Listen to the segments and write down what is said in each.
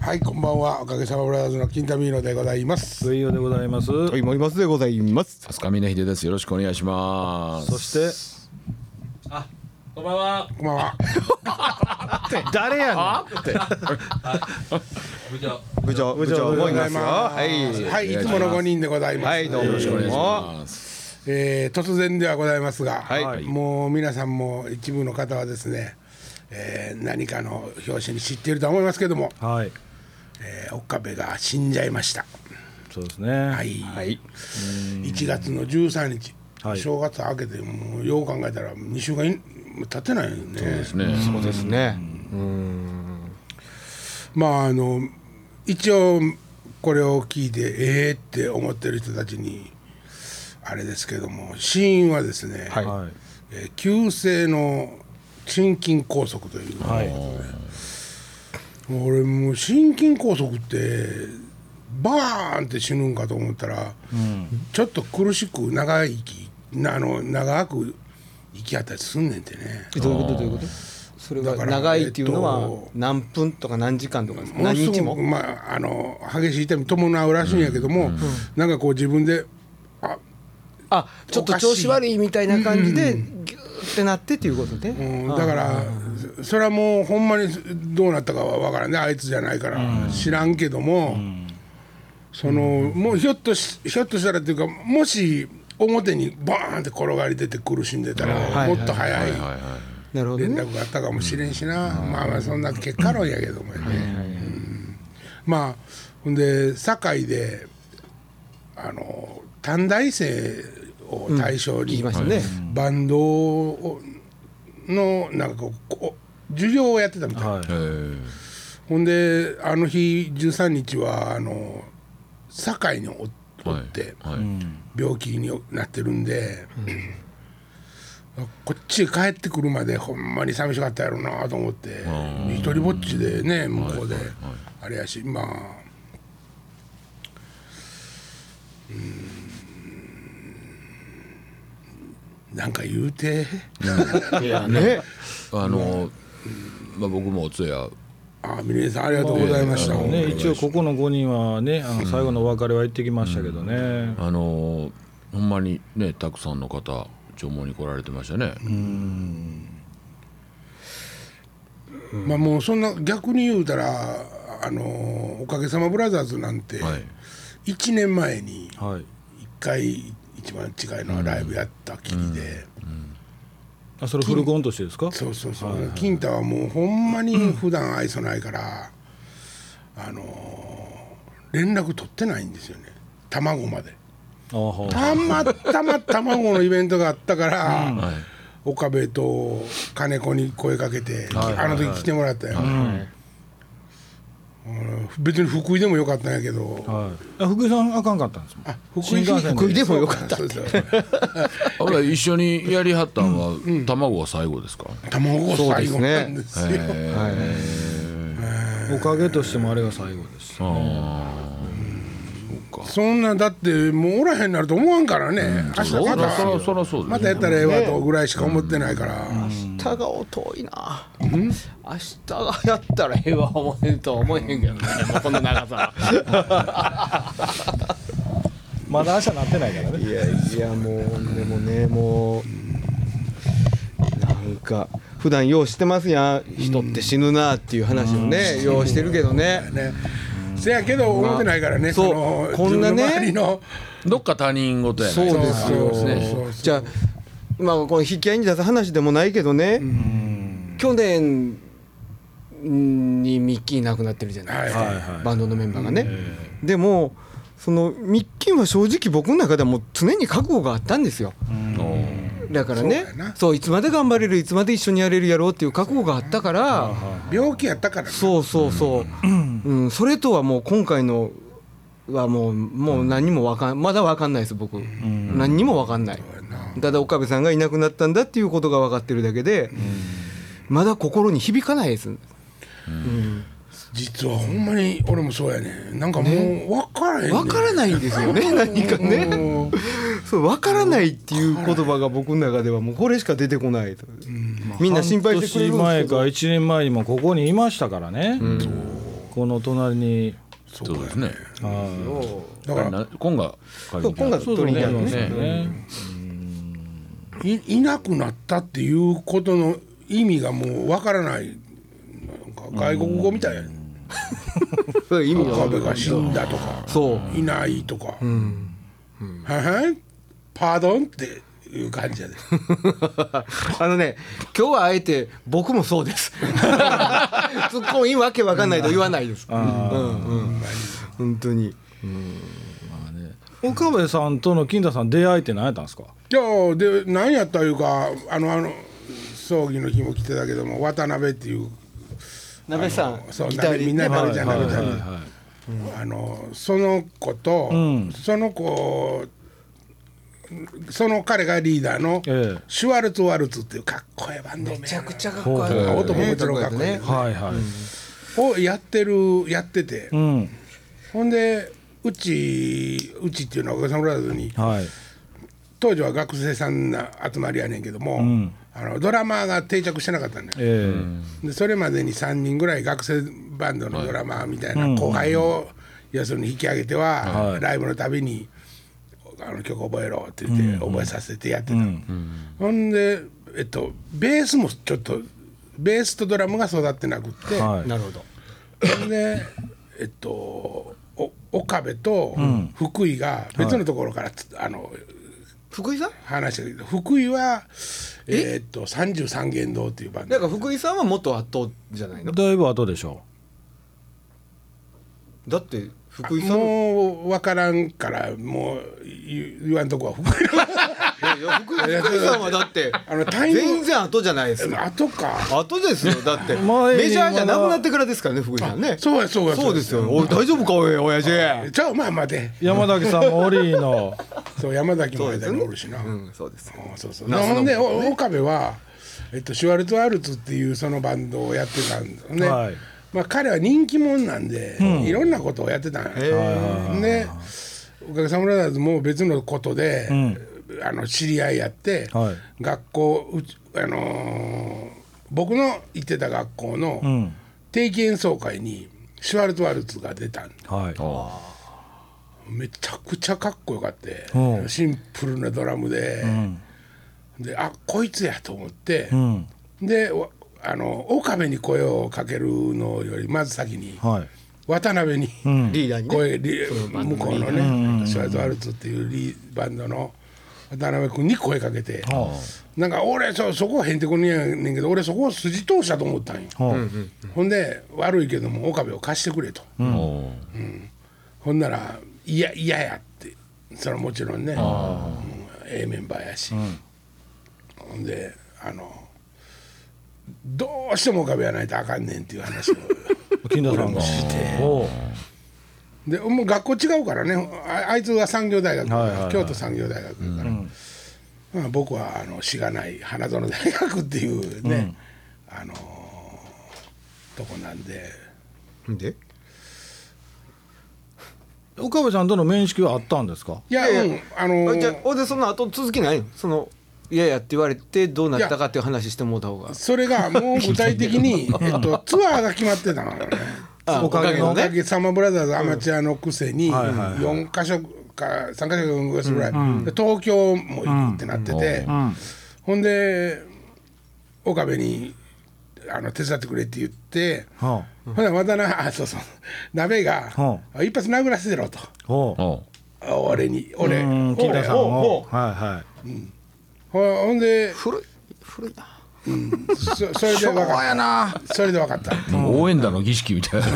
はい、こんばんは。おかげさまブラザーズの金田ミーノでございます。上与でございますはい、森松でございます。飛鳥峰秀ですよろしくお願いしますそして？こんばんは。こんばんは。誰やねん 部長。部長、部部長長、思いますよ。ははい。はい、いつもの5人でございます。はい、どうも。よろしくお願いしす。ますえー突然ではございますが、はいもう皆さんも一部の方はですね、えー何かの表紙に知っていると思いますけども、はいえー、岡部が死んじゃいました。そうですねはい。はい。1月の13日、はい正月明けてもうよう考えたら2週間い経ってないよね。そうですねそうですね。まああの一応これを聞いてええって思ってる人たちにあれですけども死因はですね、はいはいえー急性の心筋梗塞という、はい。俺もう心筋梗塞ってバーンって死ぬんかと思ったら、ちょっと苦しく長い息なあの長く息あったりすんねんてね。どういうこと、どういうこと？それがだから長いっていうのはえっと何分とか何時間とか何日も？まああの激しい痛み伴うらしいんやけども、なんかこう自分でああ、ちょっと調子悪いみたいな感じで、ギューってなってっていうことね。うん。だからそれはもうほんまにどうなったかは分からんね。あいつじゃないから知らんけども、そのもうひょっとしひょっとしたらっていうかもし表にバーンって転がり出て苦しんでたら、はいもっと早いはい。はい連なるほどね。絡があったかもしれんしな、まあまあそんな結果論やけどもね、うん。まあほんで堺であの短大生を対象に、聞きましたね。バンドをのなんかこうこう授業をやってたみたい、はい。えー。ほんであの日13日はあの堺におおってはい。病気になってるんで、こっちへ帰ってくるまでほんまに寂しかったやろうなと思って一人ぼっちでね向こうであれやしまあうんなんか言うて。いやね。あのまあ僕もお通夜。あ、峰さんありがとうございました。あのね一応ここの5人はねあの最後のお別れは行ってきましたけどね。あのほんまにねたくさんの方弔問に来られてましたね。まあもうそんな逆に言うたらあのおかげさまブラザーズなんてはい。1年前にはい。1回一番近いのはライブやったきりで、あそれフルコンとしてですか？そうそうそう、金太はもうほんまに普段愛想ないから、あの連絡取ってないんですよね。卵まで。あはたまたま卵のイベントがあったから、はい。岡部と金子に声かけて、はいあの時来てもらったよ、うん別に福井でもよかったんやけど、はい。あ福井さんあかんかったんですもん。あ福井福井でもよかったほら一緒にやりはったんは卵が最後ですか？卵が最後なんですよ。おかげとしてもあれが最後ですそんなだってもうおらへんなると思わんからね、明日そまた。らそらそらそうですまたやったらええわとぐらいしか思ってないから、明日が遠いな。明日がやったらええわ思えんとは思えへんけどね。もうこの長さ。まだ朝なってないからね。いやいやもうでもねもうなんか普段ようしてますやん。人って死ぬなっていう話をねようしてるけどね。ねせやけど思ってないからね、そうのこんなねどっか他人事やそうですよじゃあまあこの引き合いに出す話でもないけどね。去年にミッキー亡くなってるじゃないですか、バンドのメンバーがね、でもそのミッキーは正直僕の中ではもう常に覚悟があったんですよだからね。そういつまで頑張れるいつまで一緒にやれるやろうっていう覚悟があったから。病気やったからねそうそうそう、うん、それとはもう今回のはもうもう何にもわかんまだわかんないです僕、何にもわかんない。ただ岡部さんがいなくなったんだっていうことが分かってるだけで、まだ心に響かないです、実はほんまに俺もそうやねなんかもう分からへんね分からないんですよね 何かねそう分からないっていう言葉が僕の中ではもうこれしか出てこないと、みんな心配してくれるん半年前かですけど。1年前にもここにいましたからね、この隣に。そそうですね。はい。だからな今が今がそう取りに行くそうね。ねいいなくなったっていうことの意味がもうわからない。なんか外国語みたい。やね そう意味岡部がが死んだとか。そう。いないとか、はいはいパードンっていう感じやで。あのね今日はあえて僕もそうです。ツッコミわけわかんないと言わないです。うん。うん本当に。岡部さんとの金田さん出会いって何やったんですか？いやで何やったいうかあのあの葬儀の日も来てたけども渡辺っていう鍋さんそうギターみんなでね食べちゃうはい食べちゃうはいはいあのその子と、ん。その子その彼がリーダーのええ。シュワルツ・ワルツっていうかっこいいバンド名めちゃくちゃかっこいい。音ももちろんかっこいい。ねはいはい。をやってるやってて、うん。ほんでうちうちっていうのはおかげさまブラザーズにはい。当時は学生さんな集まりやねんけども、ん。あのドラマーが定着してなかったんだよ。ええ。でそれまでに3人ぐらい学生バンドのドラマーみたいな後輩を要するに引き上げては、はい。ライブのたびにあの曲覚えろって言って覚えさせてやってた、ほんで、えっと、ベースもちょっとベースとドラムが育ってなくって、はい。なるほど。ほんでえっとお岡部と福井が別のところからつ、あの福井さん？話したけど福井はえ？っと33弦堂っていうバンド。だから福井さんは元圧倒じゃないの？だいぶ後でしょだって福井さんもう分からんからもう言言わんとこは福井いや福井福井さんはだってあのタイム全然後じゃないですか。後か。後ですよだって。メジャーじゃなくなってからですからね福井さんね。そうやそうやそうですよ大丈夫かおい親父じ。ゃあまあ待て。山崎さんもオリーの。そう山崎も間におるしな、うんそうですあそうそう。ほんでお岡部は、えっと、シュワルツ・ワルツっていうそのバンドをやってたんですね、はいまあ、彼は人気者なんで、いろんなことをやってたんや、でおかげさまブラザーズも別のことで、あの知り合いやって、はい。学校うちあのー僕の行ってた学校のん。定期演奏会にシュワルツ・ワルツが出たんはい。めちゃくちゃかっこよかってうん。シンプルなドラムで、であこいつやと思って、うん。でわあの岡部に声をかけるのよりまず先にはい。渡辺にリーダーにね。声リ向こうのねシュワルツ・ワルツっていうリバンドの渡辺君に声かけて、なんか俺そそこはへんてこにやねんけど俺そこを筋通したと思ったんよ、はほんで悪いけども岡部を貸してくれと、おほんなら嫌嫌やって。それはもちろんね、うん。ええメンバーやし、ほんであのどうしても岡部やないとあかんねんっていう話を。金田さんが。おう。でもう学校違うからね。ああいつは産業大学、はいはいはい。京都産業大学だから、まあ、僕はあのしがない花園大学っていうね、あのーとこなんで。で？岡部さんとの面識はあったんですか？いやうんあのーあじゃあでその後続きないの？そのいやいやって言われてどうなったかっていう話してもうた方が。それがもう具体的に、えっと、ツアーが決まってたのよね。あおかげのおかげさまブラザーズアマチュアのくせにはいはいはい。4か所か3か所か4か所ぐらい、で東京も行くってなってて、ほんで岡部にあの手伝ってくれって言って、はほんで渡辺あそうそう。鍋が、は一発殴らせてろと。俺に俺。うん金田さん俺を。はいはい。ほほんで古い古いな。そそれで分かった。それで分かった。応援団の儀式みたいな。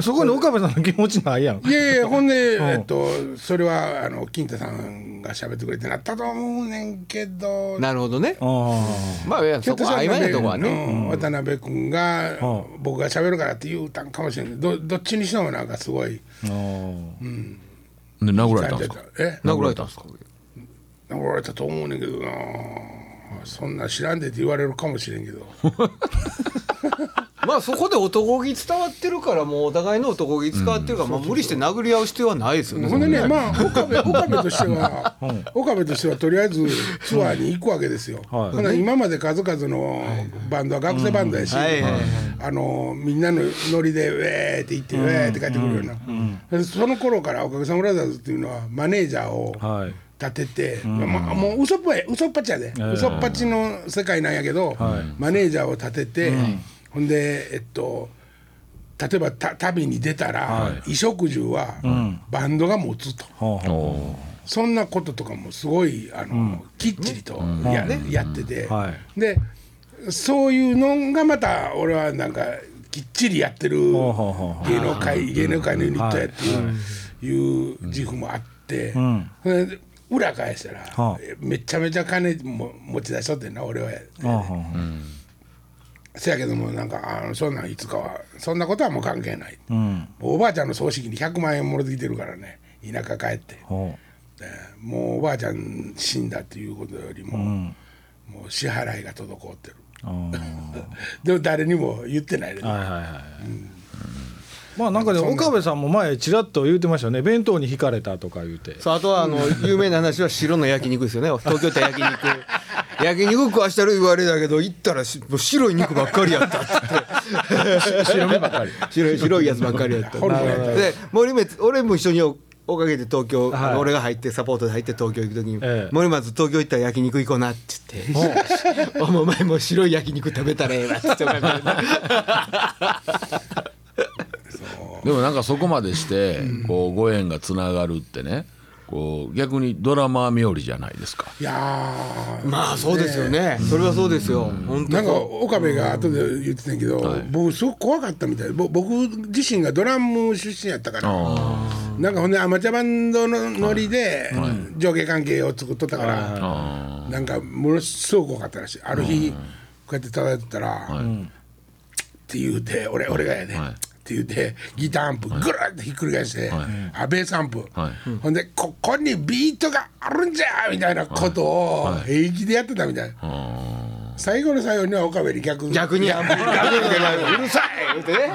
そこに岡部さんの気持ちないやん。いやいやほんで、えっと、それはあの金太さんが喋ってくれてなったと思うねんけど。なるほどね。あまあいやそこ曖昧なとこはね。うん。渡辺君が、うん。僕が喋るからって言うたんかもしれないどどっちにしてもなんかすごいあで殴られたんですか？え？殴られたんですか？殴られたと思うねんけどな。そんな知らんでって言われるかもしれんけど。ま まあそこで男気伝わってるからもうお互いの男気伝わってるから、まあ無理して殴り合う必要はないですよね。ほんでねまあ岡部岡部としては岡部としてはとりあえずツアーに行くわけですよ。はい。ほな今まで数々のバンドは学生バンドやし、はい。はいはいあのみんなのノリで「ウェー」って言って「ウェー」って帰ってくるような、その頃からおかげさまブラザーズっていうのはマネージャーをはい立てて、まあ、もう嘘っぽい嘘っぱちやで、嘘っぱちの世界なんやけど、マネージャーを立てて、ほんでえっと例えばた旅に出たら、衣食住はバンドが持つと、そんなこととかもすごいあの、きっちりとや,、やってて、はでそういうのがまた俺はなんかきっちりやってる芸能界芸能界のユニットやっていう,、い。う自負もあって、ん。それで裏返したら、はあ。めちゃめちゃ金も持ち出しとってんな俺は。うほうほうせやけどもなんかあのそんなんいつかはそんなことはもう関係ない、うん。おばあちゃんの葬式に100万円もらってきてるからね田舎帰って。ほえーもうおばあちゃん死んだっていうことよりも、もう支払いが滞ってる。でも誰にも言ってないで、はいはいはい、まあなんかね岡部さんも前ちらっと言うてましたよね。弁当に引かれたとか言うて。そうあとはあの有名な話は白の焼肉ですよね。東京って焼肉。焼肉食わしたる言われたけど行ったらしもう白い肉ばっかりやったっって。白目ばかり。白い白いやつばっかりやった で森松俺も一緒におおかげで東京、はい。俺が入ってサポートで入って東京行く時に、ええ。森松東京行ったら焼肉行こうなって。言って「おお前もう白い焼肉食べたらええわ」って言ってでもなんかそこまでしてこうご縁がつながるってねこう逆にドラマ冥利じゃないですか。いやー。まあそうですよね。それはそうですよ。本当。なんか岡部が後で言ってたけど、僕すごく怖かったみたい。ぼ僕自身がドラム出身やったから。なんかほんでアマチュアバンドのノリで上下関係を作っとったから、あなんかものすごく怖かったらしい。ある日こうやって叩いてたら、って言うて俺俺がやで、はいって言うてギターアンプぐるっとひっくり返して、あベースアンプ、はい。ほんでここにビートがあるんじゃみたいなことを平気でやってたみたい。な、最後の最後には岡部に逆逆に。アンプ逆にうるさい。言うてね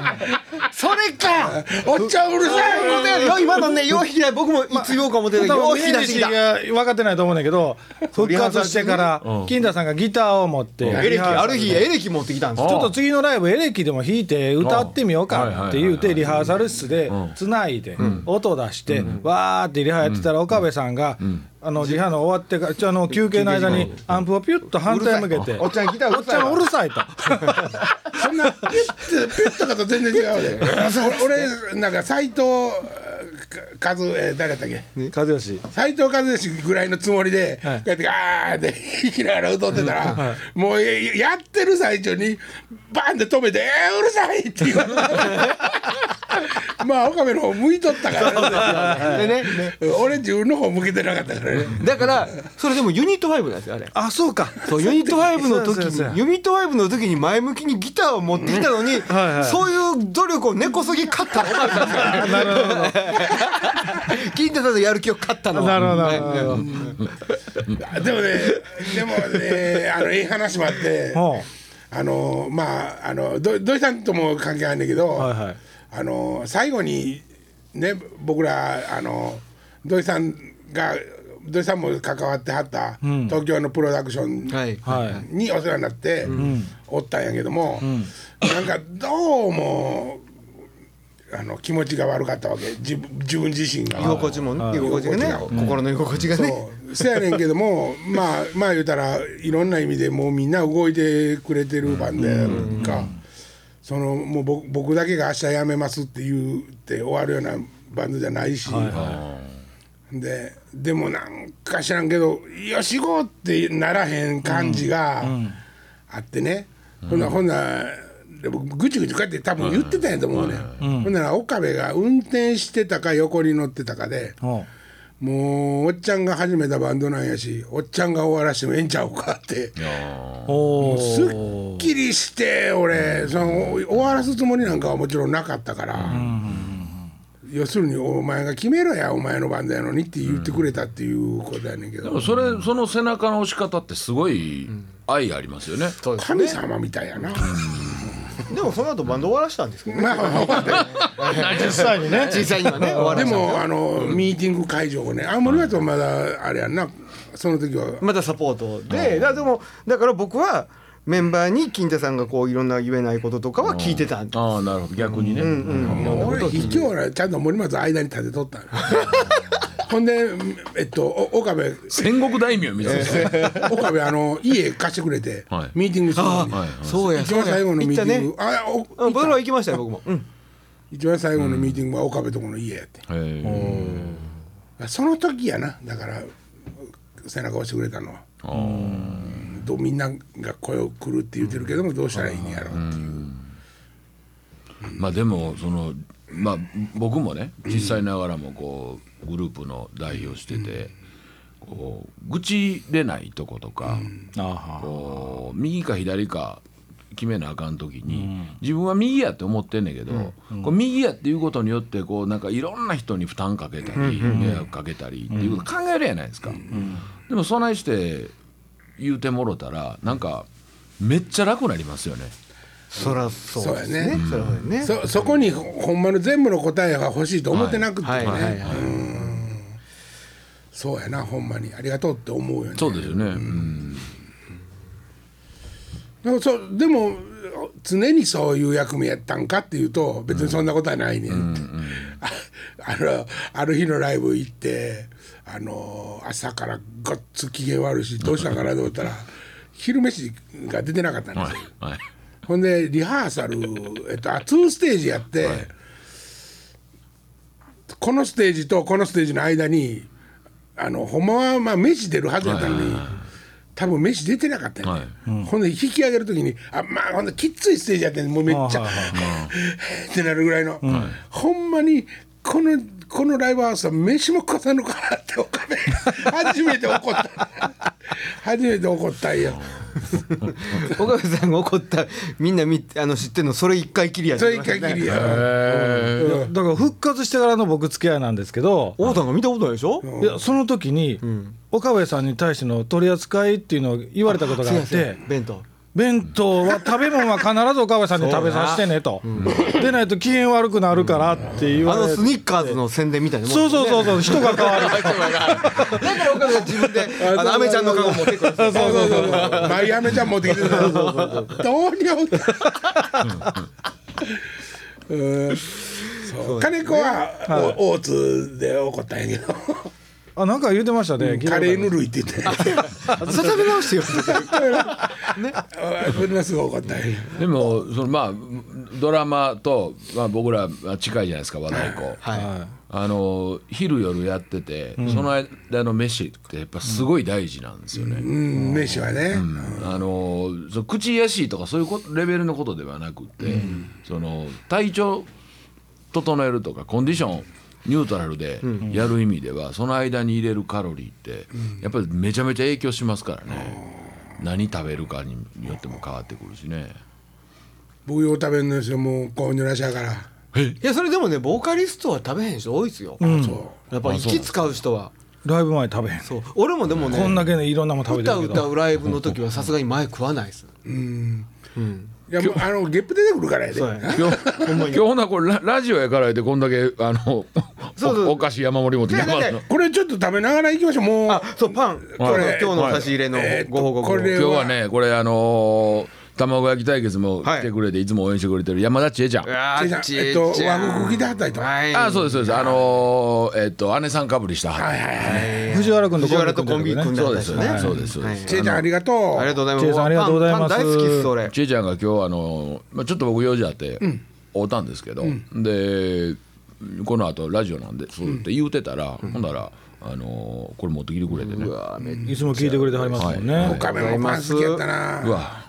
それか。おっちゃんうるさい。よ今のねよう引き出僕もいつ言おうか思ってたけどよう引き出してき分かってないと思うんだけど復活してから金田さんがギターを持ってエレキある日エレキ持ってきたんですよ。ちょっと次のライブエレキでも弾いて歌ってみようかって言うてリハーサル室でつないで音出してわーってリハやってたら岡部さんがあのリハの終わってからちょあの休憩の間にアンプをピュッと反対向けて。おっちゃんギターうおっちゃんうるさいと。そんなピュッてピュッとかと全然違うで 俺俺なんか斎藤和えー誰だったっけ？和義。斎藤和義ぐらいのつもりで、はい。こうやってガーって 弾きながら歌ってたら、もうややってる最中にバンって止めて「えー、うるさい!」って言われて。まあ岡部の方向いとったからね。でね。俺自分の方向けてなかったからね。だからそれでもユニット5なんですよあれ。あそうか。そうユニット5の時そうそうそう。にユニット5の時に前向きにギターを持ってきたのにはいはいそういう努力を根こそぎ勝ったの岡部さんですから なるほど金太さんのやる気を勝ったのは。なるほど。でもねでもねあのいい話もあってほあのまああのど土井さんとも関係あるんだけど、はいはい。あの最後にね僕らあの土井さんが土井さんも関わってはった東京のプロダクションはい。はいにお世話になっておったんやけども、なんかどうもあの気持ちが悪かったわけ。自分自分自身が。居心地もねはい居心地がね居心の居心地がね。そう。せやねんけども まあまあ言うたらいろんな意味でもうみんな動いてくれてるバンドやんか、そのもう僕僕だけが明日辞めますって言って終わるようなバンドじゃないし、ででもなんか知らんけど「よしご!」ってならへん感じがあってね、ほんなほんなで僕ぐちぐちこうやって多分言ってたんやと思うね、ほんなら岡部が運転してたか横に乗ってたかで。もうおっちゃんが始めたバンドなんやしおっちゃんが終わらしてもええんちゃうかって。うおすっーきりして俺その終わらすつもりなんかはもちろんなかったから、要するにお前が決めろやお前のバンドやのにって言ってくれたっていうことやねんけど、でもそれその背中の押し方ってすごい愛がありますよね、神様みたいやな、でもその後バンド終わらしたんですけどね。実際にね。実際にはね終わらで。もあのミーティング会場をね青森だとまだあれやんな。その時は。またサポートでだでもだから僕はメンバーに金太さんがこういろんな言えないこととかは聞いてた。ああなるほど。逆にね、俺卑怯はねちゃんと森松間に立てとったのほんでえっとお岡部。戦国大名みたいな。岡部あの家貸してくれて、はい。ミーティングするのに、はいそうや一番最後のミーティング、行ったあおうん僕ら行きましたよ僕も。うん。一番最後のミーティングは岡部とこの家やって、へえその時やな。だから背中押してくれたのはどうみんなが声を来るって言ってるけどもどうしたらいいんやろうっていう、まあでもそのまあ僕もね実際ながらもこうグループの代表してて、こう愚痴れないとことか、こう右か左か決めなあかん時に、自分は右やって思ってんねんけど、こう右やっていうことによってこうなんかいろんな人に負担かけたり、迷惑かけたりっていうこと考えるやないですか。でもそないして言うてもろたらなんかめっちゃ楽になりますよね。そらそうそうやですね。ねそらそうやね。そそこにほほんまの全部の答えが欲しいと思ってなくてね、はいはいはい。はいそうやなほんまに。ありがとうって思うよね。そうですよね。うん。でもそうでも常にそういう役目やったんかっていうと別にそんなことはないねんって、あ あのある日のライブ行ってあの朝からごっつ機嫌悪いしどうしたんかなと思ったら 昼飯が出てなかったんですよ、はいほんでリハーサル、えっと、あ2ステージやって、このステージとこのステージの間にあのほんまはまあ飯出るはずやったのに、多分飯出てなかったよね、ほんで引き上げる時にあまあほんできっついステージやってんもうめっちゃ、はいはい ってなるぐらいの、ほんまにこのこのライブハウスは飯も食わさんのかなっておかめ初めて怒った。初めて怒ったんよ。岡部さんが怒ったみんなみあの知ってるのそれ一回きりやそれ一回きりや、いやだから復活してからの僕付き合いなんですけど、王さん。が見たことないでしょいやその時に、岡部さんに対しての取り扱いっていうのを言われたことがあってや弁当弁当は食べ物は必ず岡部さんに食べさせてねと、でないと機嫌悪くなるからって言あのわれて、スニッカーズの宣伝みたいなもんそうそうそうそう。人が変わる。だから岡部が自分であのアメちゃんのカゴ持ってくるそうそうそうそう。マイアメちゃん持ってきてた。どうにも。うん。そう。金子はお大津で怒ったんやけど、あなんか言ってましたね、カレーぬるいって言って、食べ直してよ。それがすごい怒った。んや。でもそのまあドラマと、まあ、僕らは近いじゃないですか和太鼓、はあの昼夜やってて、その間の飯ってやっぱすごい大事なんですよね。うん、飯はね。あのその口やしいとかそういうことレベルのことではなくて、その体調整えるとかコンディションニュートラルでやる意味では、その間に入れるカロリーってやっぱりめちゃめちゃ影響しますからね。何食べるかによっても変わってくるしね。僕よう食べるんですよ、もうこうぬらしやから。いやそれでもねボーカリストは食べへん人多いですよ。そやっぱ息使う人は。ライブ前食べへん、そう。俺もでもねこんだけねいろんなもん食べて歌るけど。歌うライブの時はさすがに前食わないです。う。うん。いやもうあのゲップ出てくるからやで。そうやね今日今日ほなこれララジオやから言ってこんだけあのそうそうおお菓子山盛り持ってきてもらうのこれちょっと食べながら行きましょう。もう。あそうパンこれ今日の差し入れのえーっとご報告これ今日はねこれあのー卵焼き対決もはい。来てくれて、い、つも応援してくれてる。山田千恵ちゃん。あちえちゃん。えっと和服着てはったりとはい。あそうですそうです。あのーえっと姉さんかぶりしたははいはい。はい。藤原君と藤原とコンビ組んでそうですよね、そうですそうです、ちえちゃんありがとう。ありがとうございます。チェイさんありがとうございます。パンパン大好きっすそれ千恵ちゃんが今日あのー、まあ、ちょっと僕用事あって会うたんですけど、でこの後ラジオなんでそうって言うてたら、ほんならあのーこれ持ってきてくれてね。うわいつも聞いてくれてはりますもんね、はい。カメもパン好きやったな。うわ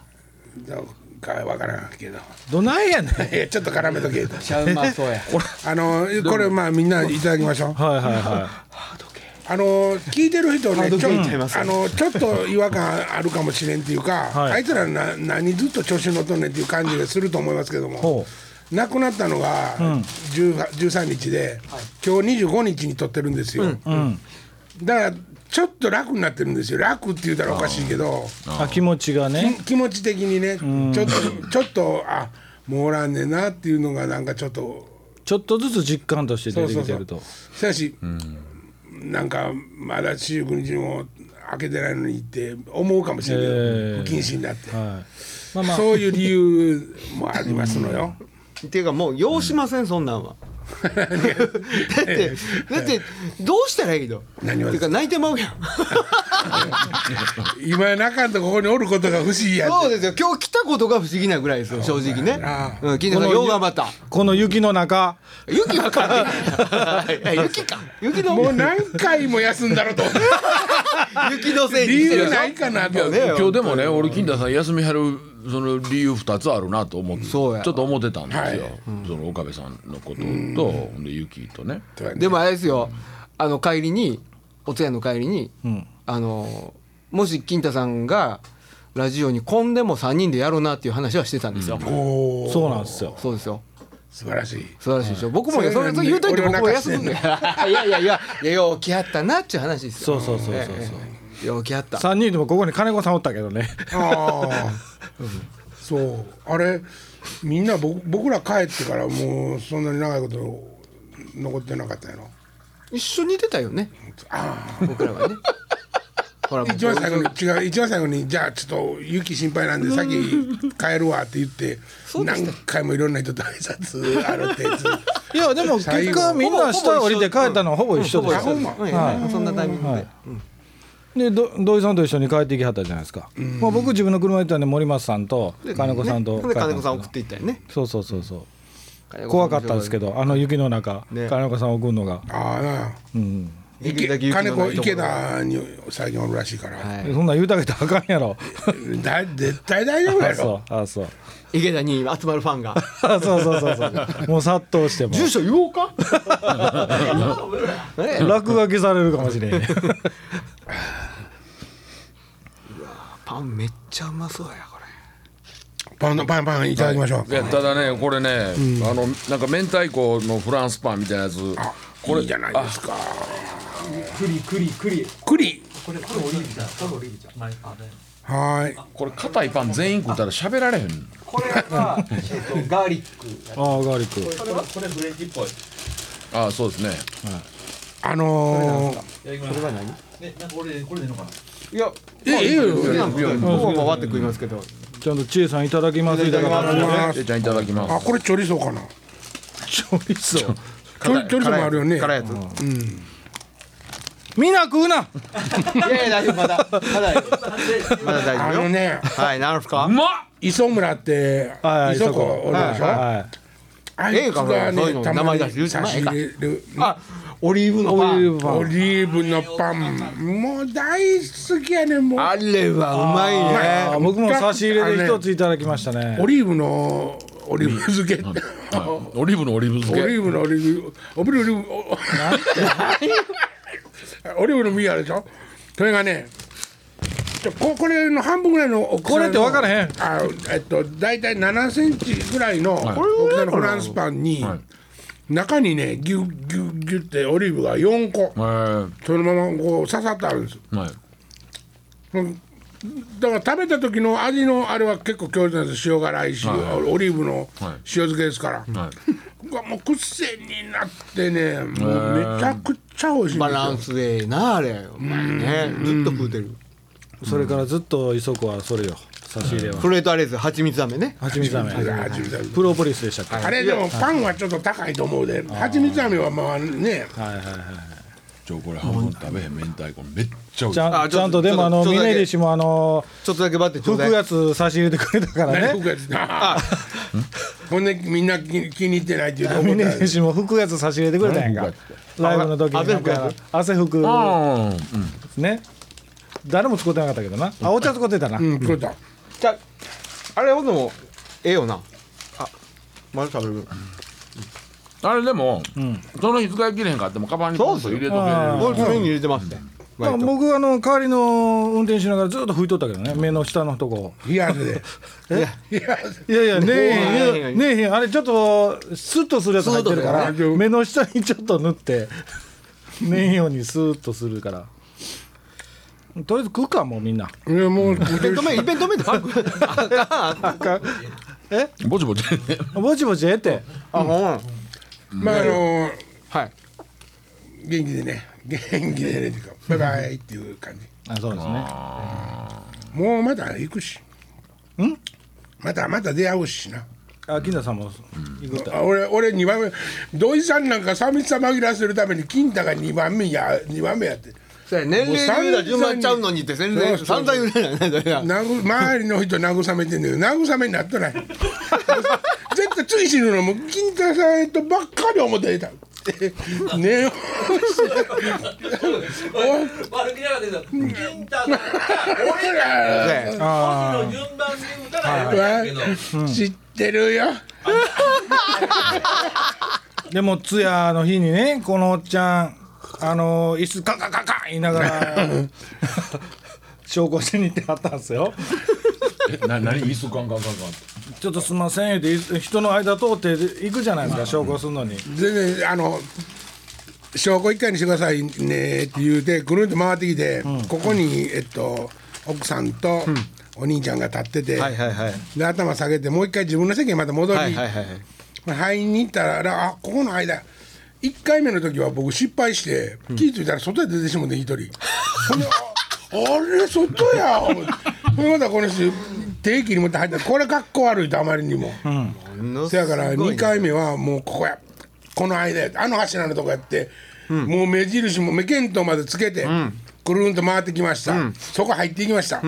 どうかわからんけど。どないやねん。ちょっと絡めとけと。ちゃうまそうや。あのこれまあみんないただきましょう。はいはいはあの聞いてる人ねちょあのちょっと違和感あるかもしれんっていうか、はい。あいつらな何ずっと調子乗っとんねんっていう感じがすると思いますけどもほ亡くなったのが10 13日で、今日25日に撮ってるんですよ、だからちょっと楽になってるんですよ。楽って言ったらおかしいけど。いあ気持ちがね。気持ち的にねちょっとちょっとあもうおらんねんなっていうのがなんかちょっと。ちょっとずつ実感として出てきてると。そやし、なんかまだ四十九日も開けてないのにって思うかもしれない、ええ不謹慎だって、はい。まあまあ。そういう理由もありますのよ。っていうかもうようしません、そんなんは。だってだってどうしたらいいの？何を？ってか泣いてまうやん。今泣かんとここにおることが不思議やって。そうですよ。今日来たことが不思議なぐらいですよ正直ね。な。うん金田さんよう頑張った。この雪の中。雪は関係ない。い。や雪か。雪のもう何回も休んだろと。雪のせいに理してる由ないかなと、ね。今日でもね俺金田さん休みはるその理由2つあるなと思ってちょっと思ってたんですよ、はい。その岡部さんのこととほんでユキとね。でもあれですよ。あの帰りにお通夜の帰りに、ん。あのもし金太さんがラジオに「こんでも3人でやろうな」っていう話はしてたんですよ、おーそうなんですよ。そうですよ。素晴らしい。素晴らしいでしょ。僕もそれ言うといて僕も休んのむんで。いやいやいやいやよう来はったなっていう話ですよ。そうそうそうそうそう。ええ。よう来はった。3人でもここに金子さんおったけどね。ああそうあれみんな僕僕ら帰ってからもうそんなに長いこと残ってなかったやろ。一緒に出たよね。僕らはね。ほら一番最後に違う一番最後にじゃあちょっと雪心配なんで先帰るわって言って何回もいろんな人と挨拶 あるっていやでも結果みんな下降りて帰ったのはほぼ一緒ですよほぼ一緒。うんい。やそんなタイミングで、うんでど土井さんと一緒に帰ってきはったじゃないですか、まあ、僕自分の車で行ったんで森松さんと金子さんとね。帰ったんですけどで金子さん送っていったよね。そうそうそうそう。怖かったですけどあの雪の中、ね。金子さん送るのが、ああなうん、金子池田に最近おるらしいから、はい。そんなん言うたけどあかんやろ。だ絶対大丈夫やろ。あそうあそう。池田に集まるファンが。あそうそうそうそう。もう殺到しても。住所言おうか？ね 落書きされるかもしれん パンめっちゃうまそうやこれ。パンパンパンい。ただきましょう、いやただねこれね、あのなんか明太子のフランスパンみたいなやつ。これいいじゃないですか。栗栗栗。栗。これこれオリーブじゃん。これオリーブじゃん。はーいこれ硬いパン全員食ったら喋られへん。これは、えっと、ガーリック。ああガーリック。これこれフレンチっぽい。ああそうですね。あのー、これは何？ねなんか俺これでいいのかな？いやえええよ。僕はまあ割って食いますけどちゃんと千恵さんいただきますいただきますえちゃんいただきます。あこれチョリソーかな？チョリソー。チョリソーもあるよね。辛いやつ。みんな食うな。いやいや大丈夫まだまだまだ大あ丈夫よ。のね。はいなんですか？うまっ。磯村ってはい磯子。おるでしょ、はあいつがねええかそういうのたまに名前出して差し入れる。あオリーブいのパン。オリーブパン。オリーブのパン。もう大好きやねんもう。あれはうまいね。あ僕も差し入れで一ついただきましたね。オリーブのオリーブ漬け、はい。オリーブのオリーブオ漬け。リーブのオリーブオリーブおオリーブの実あるでしょ？それがねちょここれの半分ぐらいの大きさの。これって分からへん。あえっと大体7センチぐらいの大きさのフランスパンに、中にねギュッギュッギュッってオリーブが4個。えー。そのままこう刺さってあるんですはい。だから食べた時の味のあれは結構強烈なんです塩辛いし、オリーブの塩漬けですから、はもう癖になってねもうめちゃくちゃ美味しいバランスええなあれ。うまいねずっと食うてる。それからずっと磯子はそれよ差し入れは。それとあれです蜂蜜飴ね。蜂蜜飴。蜂蜜飴。プロポリスでしたっけ？あれでもパンはちょっと高いと思うで。蜂蜜飴はまあね。はいはいはいちょこれ半分食べへん明太子めっちゃ美味しい。ちゃんあちゃんとでもあの峰岸もあのちょっとだけ待ってちょうだい。吹くやつ差し入れてくれたからね。何服やつなほんでみんな気気に入ってないっていうと峰岸も吹くやつ差し入れてくれたんやんか。ライブの時に汗拭くやなんか汗拭く。あーね。誰も使ってなかったけどな。あお茶使ってたな。うんそうだじゃああれほんでもええよな。あまだ食べるあれでも、その日使い切れへんかってもカバンにポンと入れとけあるこれ爪に入れてますね。だか僕あの代わりの運転しながらずっと拭いとったけどね。目の下のとこ。冷や汗で。いや。いやいやねえねえへんねえへんあれちょっとスッとするやつ入ってるから目の下にちょっと塗ってねえようにスーッとするからとりあえず食うかもうみんな。いやもうイベント目イベント目でパン食うあかえ？ぼちぼちぼちぼちええって。あほん。まああのはい。元気でね。元気でねっていうかバイバイっていう感じ。あそうですね。もうまた行くし。ん？またまた出会うしな。あ金田さんも行くって。あ俺俺2番目。土井さんなんか寂しさ紛らわせるために金太が2番目や2番目やって年齢で言うたら順番ちゃうのにって全然散々言うてないねそれはなぐ周りの人慰めてんだけど慰めになってない絶対つい死ぬのも金太さんとばっかり思ってた。ねえ。悪気なかったけど金太が俺らあ星の順番で言うたらよかったけど。知ってるよ。ー でも通夜の日にねこのおっちゃんあの椅子カンカンカンカン言いながら 証拠しに行ってはったんですよ。えな何？椅子ガンガンガンガンちょっとすみません言うて人の間通って行くじゃないですか証拠するのに。全然あの証拠一回にしてくださいねって言うてぐるんと回ってきて、ここにえっと奥さんとお兄ちゃんが立ってて、はいはいはい。で頭下げてもう一回自分の席にまた戻り、はいはいはい入りに行ったらあここの間1回目の時は僕失敗して、気ぃ付いたら外へ出てしもうて一人。ほんでああれ外や？またこの人定期に持って入ったらこれ格好悪いとあまりにも。せやから2回目はもうここや。この間や。あの柱のとこやって、もう目印も目見当までつけて、くるんと回ってきました、そこ入っていきました、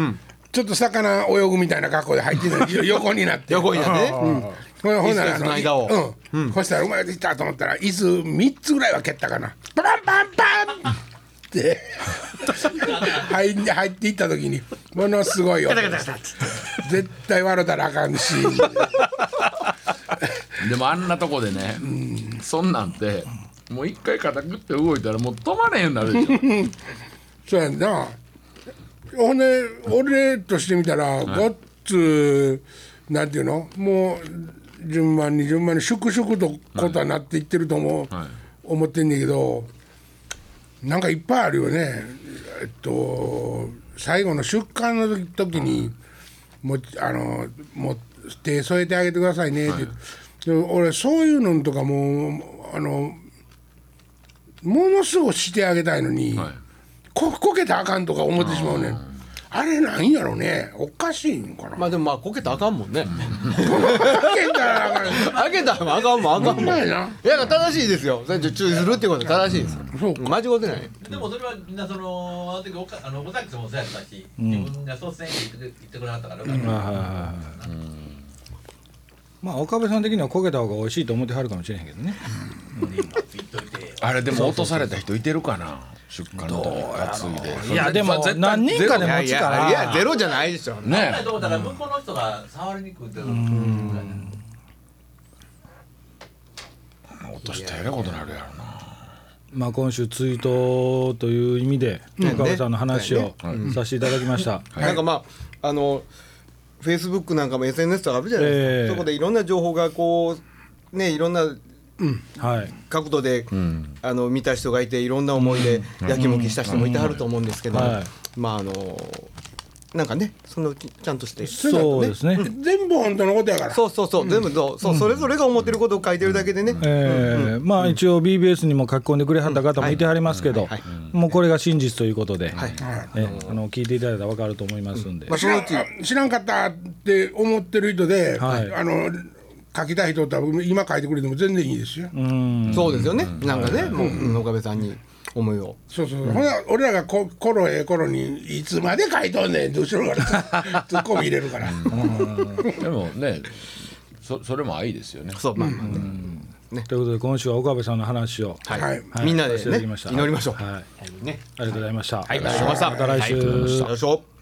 ちょっと魚泳ぐみたいな格好で入ってた。よ 横になって。横になって。ねほなほら。の間を。うん、そしたらうまいこといったと思ったら椅子3つぐらいは蹴ったかな。パンパンパン。って。入っていった時にものすごいよ絶対笑ったらあかんし。でもあんなとこでね、そんなんてもう一回肩グって動いたらもう止まれへんなるでしょ。そうやんな。ほんで俺としてみたら、ごっつなんていうの？もう順番に順番に粛々とことはなっていってると思う、はい。思ってんねんけどなんかいっぱいあるよね。えっと最後の出棺の時に、もうあのもう手添えてあげてくださいねって、で俺そういうのとかもうあのものすごくしてあげたいのに、はい。ここけたらあかんとか思ってしまうねんあれなんやろね。おかしいんかな、まあでもまあこけたらあかんもんね。こけたらあかんあけたらあかんもんあかんもん。いほんまやな。や正しいですよ。それ注意するってことは正しいですよ。そうか。間違ってない。でもそれはみんなそのあの時おかあの尾崎さんもそうやったし、自分が率先して言って言ってくれなかったからよかった、はいはいはいまあ岡部さん的には焦げた方が美味しいと思ってはるかもしれへんけどね。言っといてあれでも落とされた人いてるかな出荷の時担いで。いやでも絶対何人かで持ちから。やいやゼロじゃないでしょ。ねだから向こうの人が触りにくいっていう落としたらえらいことになるやろな。まあ今週ツイートという意味で岡部さんの話をさせていただきました。なんかまああのフェイスブックなんかも SNS とかあるじゃないですか、ええ。そこでいろんな情報がこうねいろんなはい。角度で、あの見た人がいていろんな思いでやきもきした人もいてはると思うんですけど、はい。まああのなんかねそのちゃんとしてそうですね。全部本当のことやから。そうそうそう、全部そう。そうそれぞれが思ってることを書いてるだけでね、えー。まあ一応 BBS にも書き込んでくれはった方もいてはりますけど、はい。もうこれが真実ということで、はい。えあの聞いていただいたら分かると思いますんで、まあ、そのうちあ知らんかったって思ってる人で、はい。あの書きたい人だったら今書いてくれても全然いいですよ、うん。そうですよね、なんかね、もううん岡部さんに思いを。そうそう、ほな俺らがこ頃ええ頃にいつまで書いとんねんって後ろから ツッコミ入れるから、でもねそそれも愛ですよね。そう、まあ、まあということで今週は岡部さんの話を、はい。はい。みんなでね祈りましょう。はい、ね、ありがとうございました。はい、ありがとうございました。また来週。はい。よいしょ